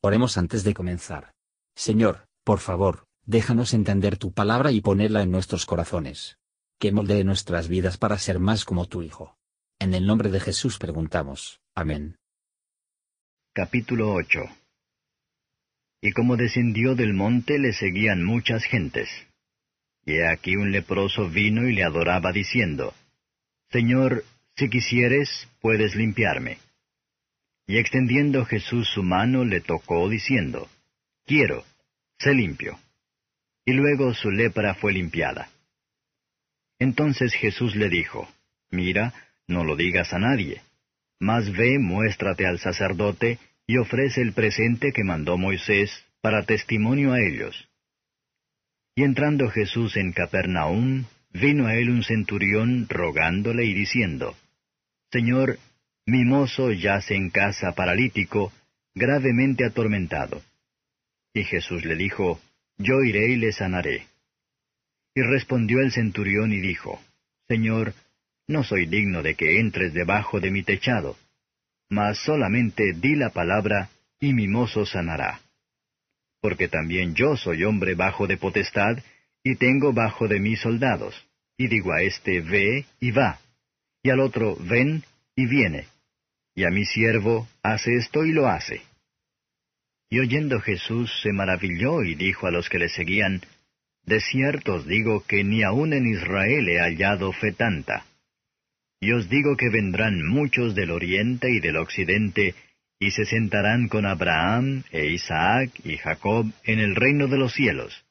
Oremos antes de comenzar. Señor, por favor, déjanos entender tu palabra y ponerla en nuestros corazones. Que moldee nuestras vidas para ser más como tu Hijo. En el nombre de Jesús preguntamos. Amén. Capítulo 8 Y como descendió del monte le seguían muchas gentes. Y aquí un leproso vino y le adoraba diciendo, Señor, si quisieres, puedes limpiarme. Y extendiendo Jesús su mano le tocó diciendo, Quiero, sé limpio. Y luego su lepra fue limpiada. Entonces Jesús le dijo, Mira, no lo digas a nadie, mas ve, muéstrate al sacerdote, y ofrece el presente que mandó Moisés, para testimonio a ellos. Y entrando Jesús en Capernaum, vino a él un centurión rogándole y diciendo, Señor, mi mozo yace en casa paralítico, gravemente atormentado. Y Jesús le dijo, Yo iré y le sanaré. Y respondió el centurión y dijo, Señor, no soy digno de que entres debajo de mi techado, mas solamente di la palabra, y mi mozo sanará. Porque también yo soy hombre bajo de potestad, y tengo bajo de mí soldados, y digo a éste, ve y va, y al otro, ven y viene y a mi siervo, hace esto y lo hace. Y oyendo Jesús se maravilló y dijo a los que le seguían, De cierto os digo que ni aun en Israel he hallado fe tanta. Y os digo que vendrán muchos del oriente y del occidente, y se sentarán con Abraham e Isaac y Jacob en el reino de los cielos.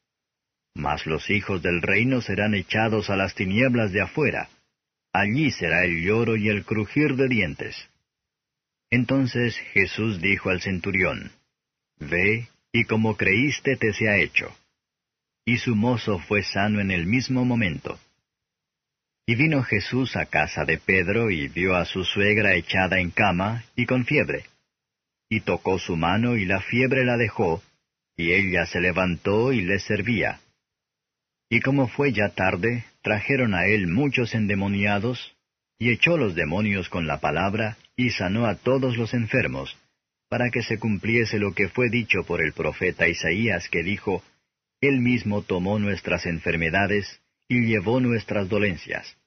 Mas los hijos del reino serán echados a las tinieblas de afuera. Allí será el lloro y el crujir de dientes. Entonces Jesús dijo al centurión, Ve, y como creíste te se ha hecho. Y su mozo fue sano en el mismo momento. Y vino Jesús a casa de Pedro y vio a su suegra echada en cama y con fiebre. Y tocó su mano y la fiebre la dejó, y ella se levantó y le servía. Y como fue ya tarde, trajeron a él muchos endemoniados, y echó los demonios con la palabra, y sanó a todos los enfermos, para que se cumpliese lo que fue dicho por el profeta Isaías, que dijo, Él mismo tomó nuestras enfermedades, y llevó nuestras dolencias.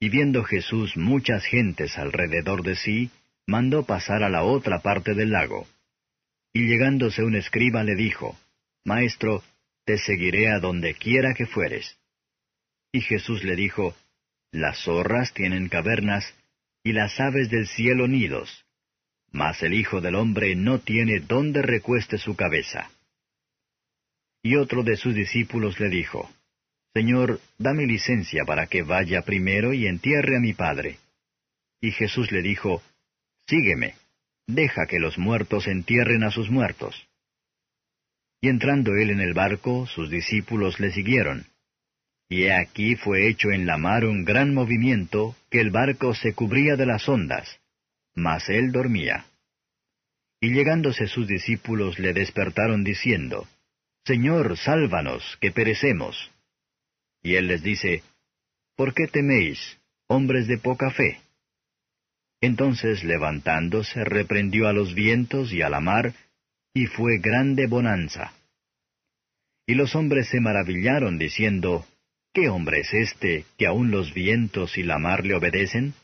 Y viendo Jesús muchas gentes alrededor de sí, mandó pasar a la otra parte del lago. Y llegándose un escriba le dijo, Maestro, te seguiré a donde quiera que fueres. Y Jesús le dijo, las zorras tienen cavernas, y las aves del cielo nidos, mas el Hijo del Hombre no tiene dónde recueste su cabeza. Y otro de sus discípulos le dijo, Señor, dame licencia para que vaya primero y entierre a mi Padre. Y Jesús le dijo, Sígueme, deja que los muertos entierren a sus muertos. Y entrando él en el barco, sus discípulos le siguieron. Y aquí fue hecho en la mar un gran movimiento, que el barco se cubría de las ondas, mas él dormía. Y llegándose sus discípulos le despertaron diciendo, Señor, sálvanos, que perecemos. Y él les dice, ¿Por qué teméis, hombres de poca fe? Entonces levantándose reprendió a los vientos y a la mar, y fue grande bonanza. Y los hombres se maravillaron diciendo, ¿Qué hombre es este que aun los vientos y la mar le obedecen?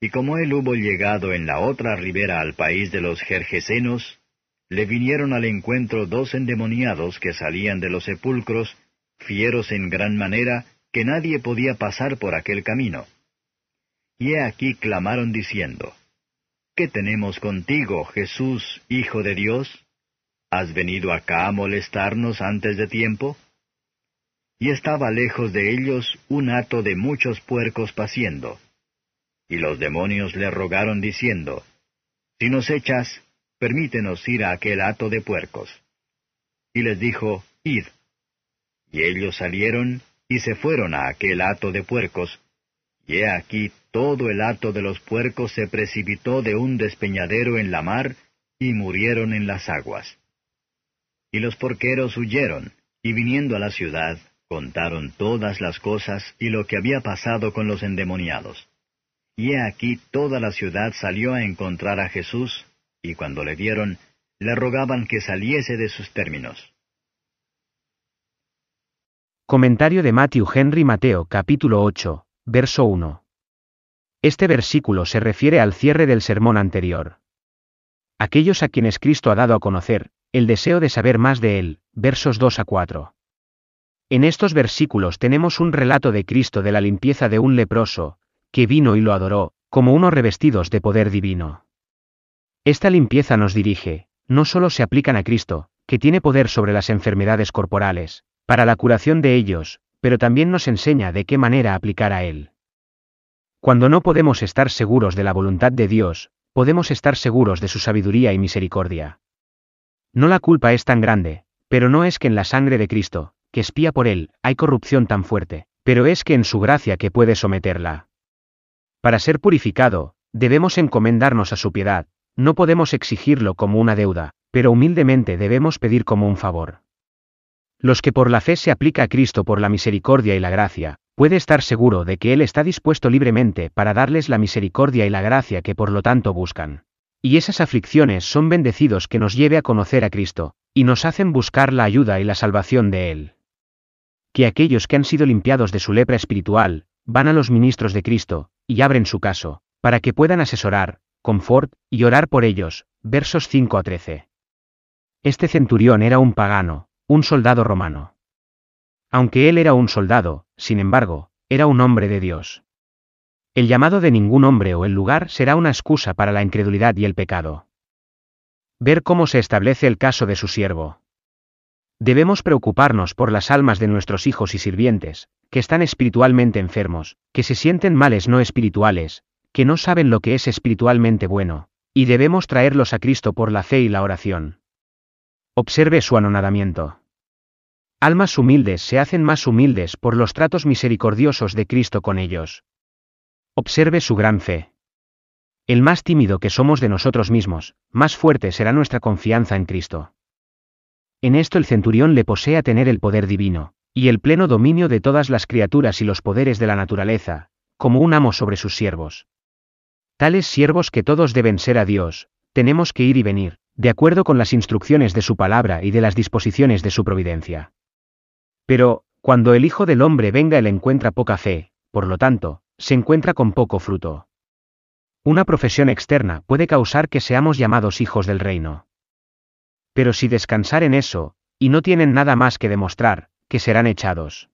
Y como él hubo llegado en la otra ribera al país de los Jerjesenos, le vinieron al encuentro dos endemoniados que salían de los sepulcros, fieros en gran manera, que nadie podía pasar por aquel camino. Y he aquí clamaron diciendo, ¿Qué tenemos contigo, Jesús, Hijo de Dios? ¿Has venido acá a molestarnos antes de tiempo? Y estaba lejos de ellos un hato de muchos puercos paciendo. Y los demonios le rogaron diciendo, Si nos echas, permítenos ir a aquel hato de puercos. Y les dijo, Id. Y ellos salieron y se fueron a aquel hato de puercos, y he aquí todo el hato de los puercos se precipitó de un despeñadero en la mar, y murieron en las aguas. Y los porqueros huyeron, y viniendo a la ciudad, Contaron todas las cosas y lo que había pasado con los endemoniados. Y he aquí toda la ciudad salió a encontrar a Jesús, y cuando le vieron, le rogaban que saliese de sus términos. Comentario de Matthew Henry Mateo capítulo 8, verso 1. Este versículo se refiere al cierre del sermón anterior. Aquellos a quienes Cristo ha dado a conocer, el deseo de saber más de Él, versos 2 a 4. En estos versículos tenemos un relato de Cristo de la limpieza de un leproso, que vino y lo adoró, como unos revestidos de poder divino. Esta limpieza nos dirige, no solo se aplican a Cristo, que tiene poder sobre las enfermedades corporales, para la curación de ellos, pero también nos enseña de qué manera aplicar a Él. Cuando no podemos estar seguros de la voluntad de Dios, podemos estar seguros de su sabiduría y misericordia. No la culpa es tan grande, pero no es que en la sangre de Cristo, que espía por Él, hay corrupción tan fuerte, pero es que en su gracia que puede someterla. Para ser purificado, debemos encomendarnos a su piedad, no podemos exigirlo como una deuda, pero humildemente debemos pedir como un favor. Los que por la fe se aplica a Cristo por la misericordia y la gracia, puede estar seguro de que Él está dispuesto libremente para darles la misericordia y la gracia que por lo tanto buscan. Y esas aflicciones son bendecidos que nos lleve a conocer a Cristo, y nos hacen buscar la ayuda y la salvación de Él. Que aquellos que han sido limpiados de su lepra espiritual, van a los ministros de Cristo, y abren su caso, para que puedan asesorar, confort, y orar por ellos, versos 5 a 13. Este centurión era un pagano, un soldado romano. Aunque él era un soldado, sin embargo, era un hombre de Dios. El llamado de ningún hombre o el lugar será una excusa para la incredulidad y el pecado. Ver cómo se establece el caso de su siervo. Debemos preocuparnos por las almas de nuestros hijos y sirvientes, que están espiritualmente enfermos, que se sienten males no espirituales, que no saben lo que es espiritualmente bueno, y debemos traerlos a Cristo por la fe y la oración. Observe su anonadamiento. Almas humildes se hacen más humildes por los tratos misericordiosos de Cristo con ellos. Observe su gran fe. El más tímido que somos de nosotros mismos, más fuerte será nuestra confianza en Cristo. En esto el centurión le posee a tener el poder divino, y el pleno dominio de todas las criaturas y los poderes de la naturaleza, como un amo sobre sus siervos. Tales siervos que todos deben ser a Dios, tenemos que ir y venir, de acuerdo con las instrucciones de su palabra y de las disposiciones de su providencia. Pero, cuando el Hijo del Hombre venga él encuentra poca fe, por lo tanto, se encuentra con poco fruto. Una profesión externa puede causar que seamos llamados hijos del reino. Pero si descansar en eso, y no tienen nada más que demostrar, que serán echados.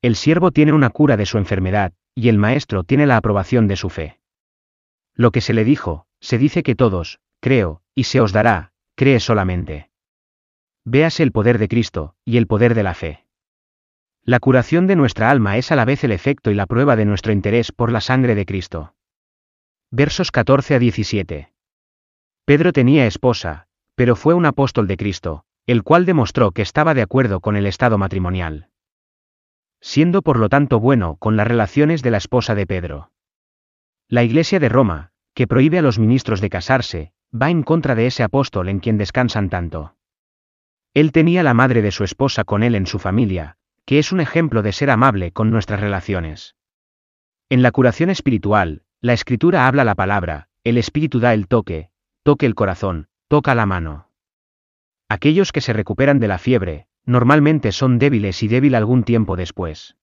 El siervo tiene una cura de su enfermedad, y el maestro tiene la aprobación de su fe. Lo que se le dijo, se dice que todos, creo, y se os dará, cree solamente. Véase el poder de Cristo, y el poder de la fe. La curación de nuestra alma es a la vez el efecto y la prueba de nuestro interés por la sangre de Cristo. Versos 14 a 17. Pedro tenía esposa, pero fue un apóstol de Cristo, el cual demostró que estaba de acuerdo con el estado matrimonial. Siendo por lo tanto bueno con las relaciones de la esposa de Pedro. La Iglesia de Roma, que prohíbe a los ministros de casarse, va en contra de ese apóstol en quien descansan tanto. Él tenía la madre de su esposa con él en su familia, que es un ejemplo de ser amable con nuestras relaciones. En la curación espiritual, la escritura habla la palabra, el espíritu da el toque, toque el corazón, toca la mano. Aquellos que se recuperan de la fiebre, normalmente son débiles y débil algún tiempo después.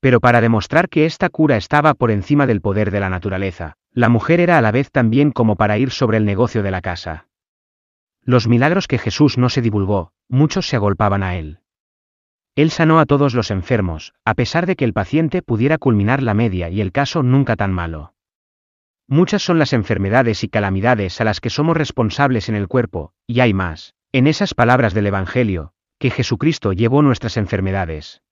Pero para demostrar que esta cura estaba por encima del poder de la naturaleza, la mujer era a la vez también como para ir sobre el negocio de la casa. Los milagros que Jesús no se divulgó, muchos se agolpaban a él. Él sanó a todos los enfermos, a pesar de que el paciente pudiera culminar la media y el caso nunca tan malo. Muchas son las enfermedades y calamidades a las que somos responsables en el cuerpo, y hay más, en esas palabras del Evangelio, que Jesucristo llevó nuestras enfermedades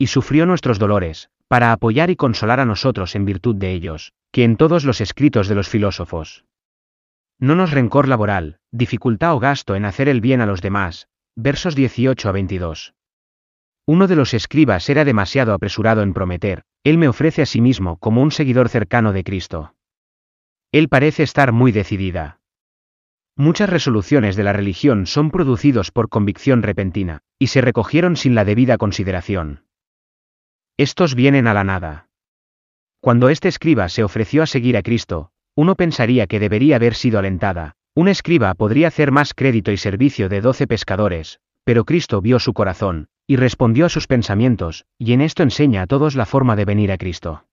y sufrió nuestros dolores, para apoyar y consolar a nosotros en virtud de ellos, que en todos los escritos de los filósofos. No nos rencor laboral, dificultad o gasto en hacer el bien a los demás, versos 18 a 22. Uno de los escribas era demasiado apresurado en prometer, él me ofrece a sí mismo como un seguidor cercano de Cristo. Él parece estar muy decidida. Muchas resoluciones de la religión son producidos por convicción repentina, y se recogieron sin la debida consideración. Estos vienen a la nada. Cuando este escriba se ofreció a seguir a Cristo, uno pensaría que debería haber sido alentada, Un escriba podría hacer más crédito y servicio de doce pescadores, pero Cristo vio su corazón, y respondió a sus pensamientos, y en esto enseña a todos la forma de venir a Cristo.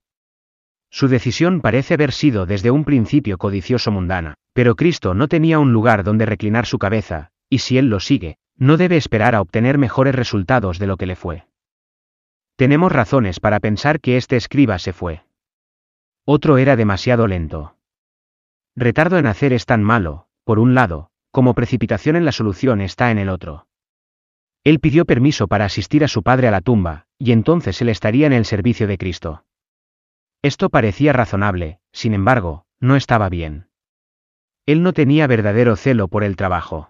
Su decisión parece haber sido desde un principio codicioso mundana, pero Cristo no tenía un lugar donde reclinar su cabeza, y si Él lo sigue, no debe esperar a obtener mejores resultados de lo que le fue. Tenemos razones para pensar que este escriba se fue. Otro era demasiado lento. Retardo en hacer es tan malo, por un lado, como precipitación en la solución está en el otro. Él pidió permiso para asistir a su padre a la tumba, y entonces él estaría en el servicio de Cristo. Esto parecía razonable, sin embargo, no estaba bien. Él no tenía verdadero celo por el trabajo.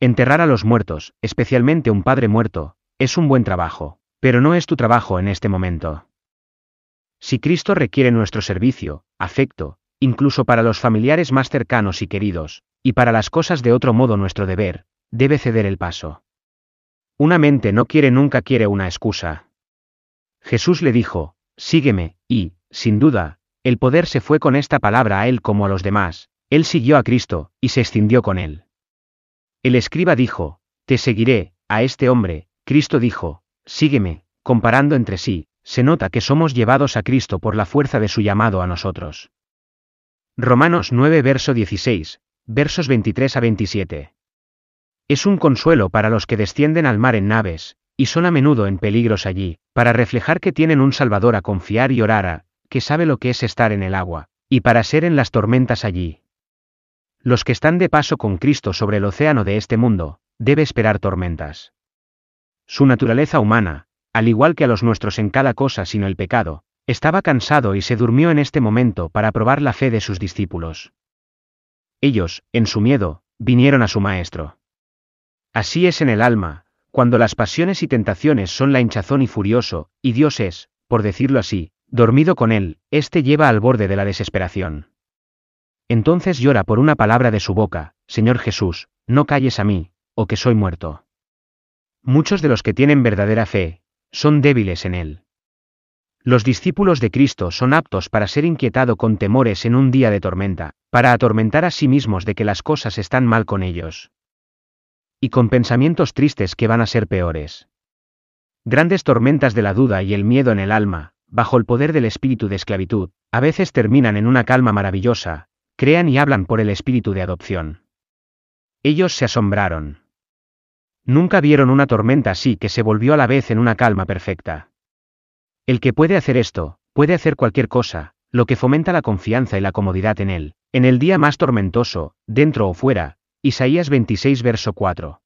Enterrar a los muertos, especialmente un padre muerto, es un buen trabajo, pero no es tu trabajo en este momento. Si Cristo requiere nuestro servicio, afecto, incluso para los familiares más cercanos y queridos, y para las cosas de otro modo nuestro deber, debe ceder el paso. Una mente no quiere nunca quiere una excusa. Jesús le dijo, sígueme, y, sin duda, el poder se fue con esta palabra a él como a los demás, él siguió a Cristo, y se escindió con él. El escriba dijo, te seguiré, a este hombre, Cristo dijo, sígueme, comparando entre sí, se nota que somos llevados a Cristo por la fuerza de su llamado a nosotros. Romanos 9 verso 16, versos 23 a 27. Es un consuelo para los que descienden al mar en naves, y son a menudo en peligros allí, para reflejar que tienen un Salvador a confiar y orar a, que sabe lo que es estar en el agua, y para ser en las tormentas allí. Los que están de paso con Cristo sobre el océano de este mundo, debe esperar tormentas. Su naturaleza humana, al igual que a los nuestros en cada cosa sino el pecado, estaba cansado y se durmió en este momento para probar la fe de sus discípulos. Ellos, en su miedo, vinieron a su Maestro. Así es en el alma, cuando las pasiones y tentaciones son la hinchazón y furioso, y Dios es, por decirlo así, dormido con él, éste lleva al borde de la desesperación. Entonces llora por una palabra de su boca, Señor Jesús, no calles a mí, o que soy muerto. Muchos de los que tienen verdadera fe, son débiles en él. Los discípulos de Cristo son aptos para ser inquietado con temores en un día de tormenta, para atormentar a sí mismos de que las cosas están mal con ellos y con pensamientos tristes que van a ser peores. Grandes tormentas de la duda y el miedo en el alma, bajo el poder del espíritu de esclavitud, a veces terminan en una calma maravillosa, crean y hablan por el espíritu de adopción. Ellos se asombraron. Nunca vieron una tormenta así que se volvió a la vez en una calma perfecta. El que puede hacer esto, puede hacer cualquier cosa, lo que fomenta la confianza y la comodidad en él, en el día más tormentoso, dentro o fuera, Isaías 26 verso 4.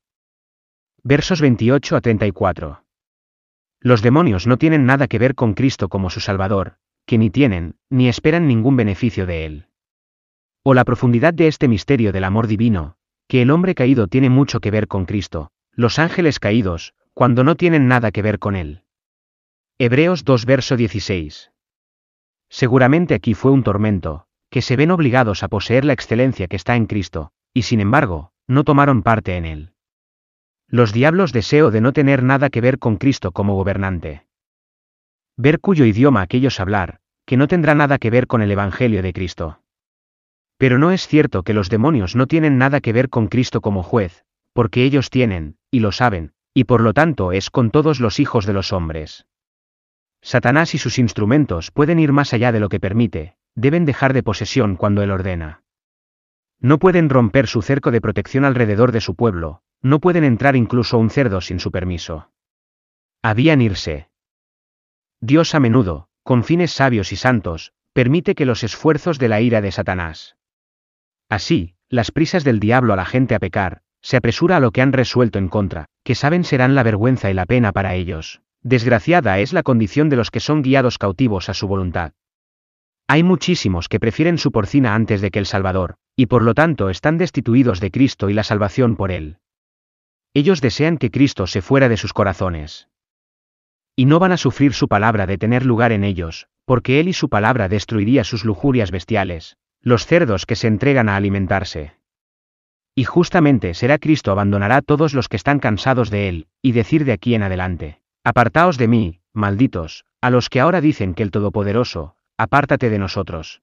Versos 28 a 34. Los demonios no tienen nada que ver con Cristo como su Salvador, que ni tienen, ni esperan ningún beneficio de Él. O la profundidad de este misterio del amor divino, que el hombre caído tiene mucho que ver con Cristo, los ángeles caídos, cuando no tienen nada que ver con Él. Hebreos 2 verso 16. Seguramente aquí fue un tormento, que se ven obligados a poseer la excelencia que está en Cristo, y sin embargo, no tomaron parte en él. Los diablos deseo de no tener nada que ver con Cristo como gobernante. Ver cuyo idioma aquellos hablar, que no tendrá nada que ver con el Evangelio de Cristo. Pero no es cierto que los demonios no tienen nada que ver con Cristo como juez, porque ellos tienen, y lo saben, y por lo tanto es con todos los hijos de los hombres. Satanás y sus instrumentos pueden ir más allá de lo que permite, deben dejar de posesión cuando él ordena. No pueden romper su cerco de protección alrededor de su pueblo, no pueden entrar incluso un cerdo sin su permiso. Habían irse. Dios a menudo, con fines sabios y santos, permite que los esfuerzos de la ira de Satanás. Así, las prisas del diablo a la gente a pecar, se apresura a lo que han resuelto en contra, que saben serán la vergüenza y la pena para ellos. Desgraciada es la condición de los que son guiados cautivos a su voluntad. Hay muchísimos que prefieren su porcina antes de que el Salvador, y por lo tanto están destituidos de Cristo y la salvación por Él. Ellos desean que Cristo se fuera de sus corazones. Y no van a sufrir su palabra de tener lugar en ellos, porque Él y su palabra destruiría sus lujurias bestiales, los cerdos que se entregan a alimentarse. Y justamente será Cristo abandonará a todos los que están cansados de Él, y decir de aquí en adelante, Apartaos de mí, malditos, a los que ahora dicen que el Todopoderoso, apártate de nosotros.